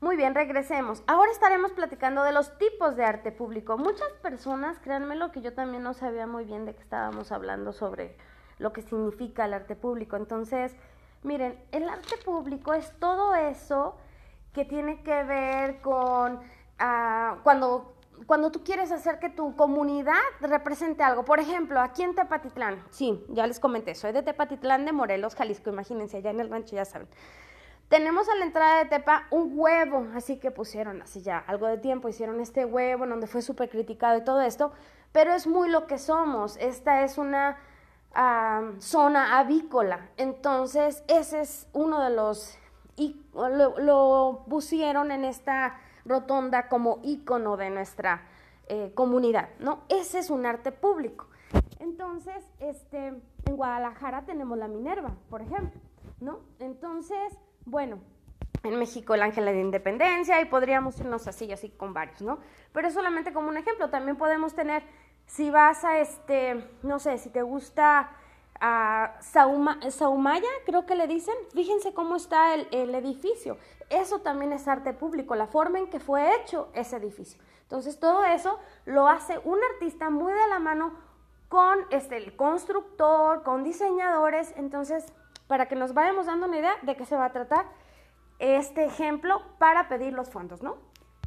Muy bien, regresemos. Ahora estaremos platicando de los tipos de arte público. Muchas personas, créanme lo que yo también no sabía muy bien de que estábamos hablando sobre lo que significa el arte público. Entonces, miren, el arte público es todo eso que tiene que ver con ah, cuando, cuando tú quieres hacer que tu comunidad represente algo. Por ejemplo, aquí en Tepatitlán, sí, ya les comenté, soy de Tepatitlán de Morelos, Jalisco, imagínense, allá en el rancho ya saben. Tenemos a la entrada de Tepa un huevo, así que pusieron así ya algo de tiempo, hicieron este huevo donde fue súper criticado y todo esto, pero es muy lo que somos. Esta es una zona avícola, entonces ese es uno de los, y lo, pusieron en esta rotonda como ícono de nuestra eh, comunidad, ¿no? Ese es un arte público. Entonces, este, en Guadalajara tenemos la Minerva, por ejemplo, ¿no? Entonces, bueno, en México el Ángel de Independencia y podríamos irnos así, así con varios, ¿no? Pero solamente como un ejemplo, también podemos tener, si vas a este, no sé, si te gusta Saumaya, creo que le dicen, fíjense cómo está el, el, edificio. Eso también es arte público, la forma en que fue hecho ese edificio. Entonces todo eso lo hace un artista muy de la mano con este, el constructor, con diseñadores. Entonces para que nos vayamos dando una idea de qué se va a tratar este ejemplo para pedir los fondos, ¿no?